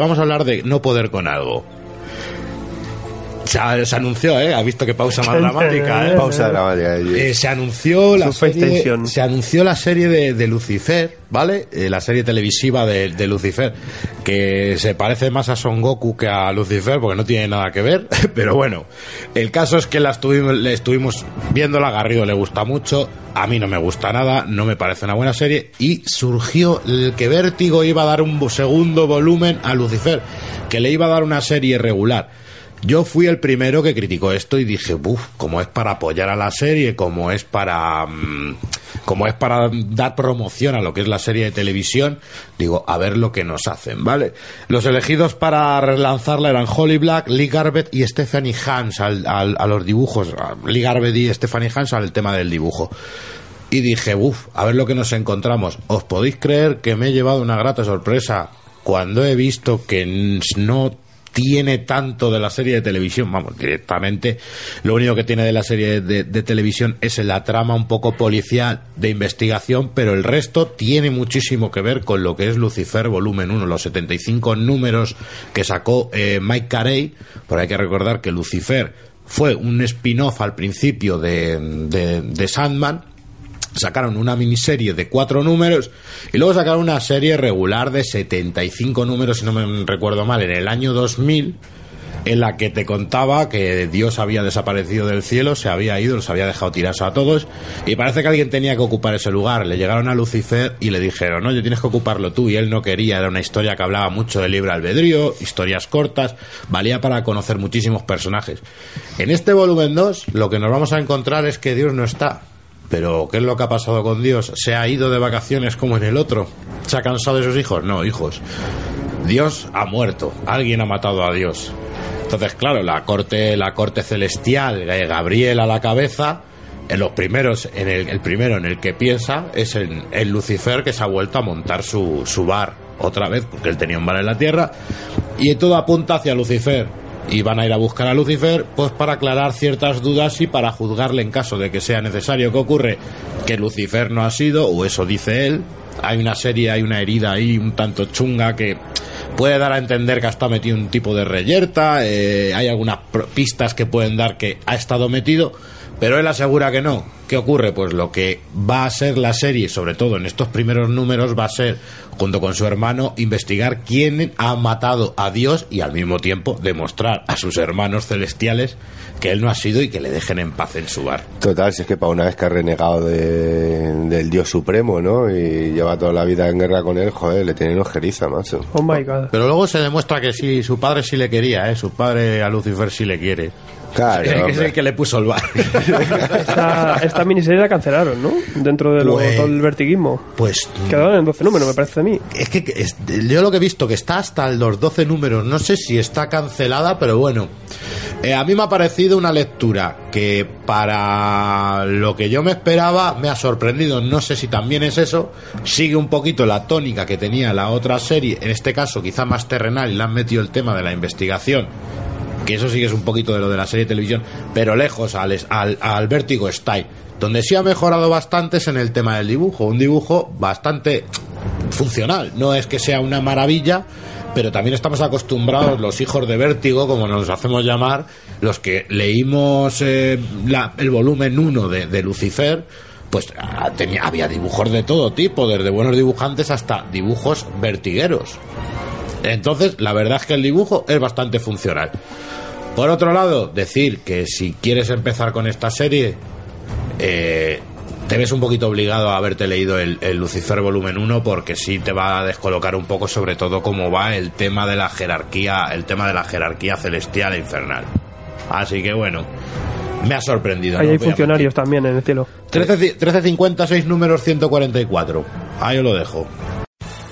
Vamos a hablar de no poder con algo. Se, se anunció, ¿eh? Ha visto que pausa más dramática, ¿eh? Pausa dramática. Eh, se anunció la serie, se anunció la serie de, de Lucifer, ¿vale? Eh, la serie televisiva de, de Lucifer, que se parece más a Son Goku que a Lucifer, porque no tiene nada que ver. Pero bueno, el caso es que la estuvimos, le estuvimos viéndola, a Garrido le gusta mucho, a mí no me gusta nada, no me parece una buena serie, y surgió el que Vértigo iba a dar un segundo volumen a Lucifer, que le iba a dar una serie regular. Yo fui el primero que criticó esto y dije, uff, como es para apoyar a la serie, como es para mm, como es para dar promoción a lo que es la serie de televisión, digo, a ver lo que nos hacen, ¿vale? Los elegidos para relanzarla eran Holly Black, Lee Garbett y Stephanie Hans al- a los dibujos. Lee Garbett y Stephanie Hans al tema del dibujo. Y dije, uff, a ver lo que nos encontramos. ¿Os podéis creer que me he llevado una grata sorpresa cuando he visto que no tiene tanto de la serie de televisión? Vamos, directamente. Lo único que tiene de la serie de, televisión es la trama un poco policial de investigación, pero el resto tiene muchísimo que ver con lo que es Lucifer Volumen 1, los 75 números que sacó eh, Mike Carey. Porque hay que recordar que Lucifer fue un spin-off al principio de- de Sandman, sacaron una miniserie de cuatro números y luego sacaron una serie regular de 75 números, si no me recuerdo mal, en el año 2000, en la que te contaba que Dios había desaparecido del cielo, se había ido, los había dejado tirados a todos y parece que alguien tenía que ocupar ese lugar. Le llegaron a Lucifer y le dijeron, oye, tienes que ocuparlo tú y él no quería. Era una historia que hablaba mucho de libre albedrío, historias cortas, valía para conocer muchísimos personajes. En este volumen 2 lo que nos vamos a encontrar es que Dios no está. Pero, ¿qué es lo que ha pasado con Dios? ¿Se ha ido de vacaciones como en el otro? ¿Se ha cansado de sus hijos? No, hijos. Dios ha muerto. Alguien ha matado a Dios. Entonces, claro, la corte, la corte celestial, Gabriel a la cabeza, en los primeros, en el, el primero en el que piensa es en, en Lucifer que se ha vuelto a montar su, su bar otra vez, porque él tenía un bar en la tierra, y todo apunta hacia Lucifer. Y van a ir a buscar a Lucifer, pues para aclarar ciertas dudas y para juzgarle en caso de que sea necesario. ¿Qué ocurre? Que Lucifer no ha sido, o eso dice él. Hay una serie, hay una herida ahí un tanto chunga que puede dar a entender que ha estado metido un tipo de reyerta. eh, hay algunas pistas que pueden dar que ha estado metido, pero él asegura que no. ¿Qué ocurre? Pues lo que va a ser la serie, sobre todo en estos primeros números, va a ser, junto con su hermano, investigar quién ha matado a Dios y al mismo tiempo demostrar a sus hermanos celestiales que él no ha sido y que le dejen en paz en su bar. Total, si es que para una vez que ha renegado de- del Dios Supremo, ¿no? Y lleva toda la vida en guerra con él, joder, le tienen ojeriza, macho. Oh my god. Pero luego se demuestra que sí, su padre sí le quería, ¿eh? Su padre a Lucifer sí le quiere. Claro, que es el que le puso el bar. Esta, esta miniserie la cancelaron, ¿no? Dentro de lo, Pues- todo el vertiguismo. Pues Quedaron en 12 números, me parece a mí. Es que que es- yo lo que he visto que está hasta los 12 números, no sé si está cancelada, pero bueno. Eh, a mí me ha parecido una lectura que para lo que yo me esperaba me ha sorprendido. No sé si también es eso. Sigue un poquito la tónica que tenía la otra serie, en este caso quizá más terrenal, y le han metido el tema de la investigación. Que eso sí que es un poquito de lo de la serie de televisión, pero lejos al, al, al vértigo ahí. Donde sí ha mejorado bastante es en el tema del dibujo. Un dibujo bastante funcional. No es que sea una maravilla, pero también estamos acostumbrados, los hijos de vértigo, como nos hacemos llamar, los que leímos eh, la- el volumen 1 de, Lucifer, pues tenía, había dibujos de todo tipo, desde buenos dibujantes hasta dibujos vertigueros. Entonces, la verdad es que el dibujo es bastante funcional. Por otro lado, decir que si quieres empezar con esta serie, eh, te ves un poquito obligado a haberte leído el, el Lucifer volumen 1 porque sí te va a descolocar un poco sobre todo cómo va el tema de la jerarquía, el tema de la jerarquía celestial e infernal. Así que bueno, me ha sorprendido. Ahí no hay voy funcionarios también en el cielo. mentir. 13 13.50, 6 números 144. Ahí os lo dejo.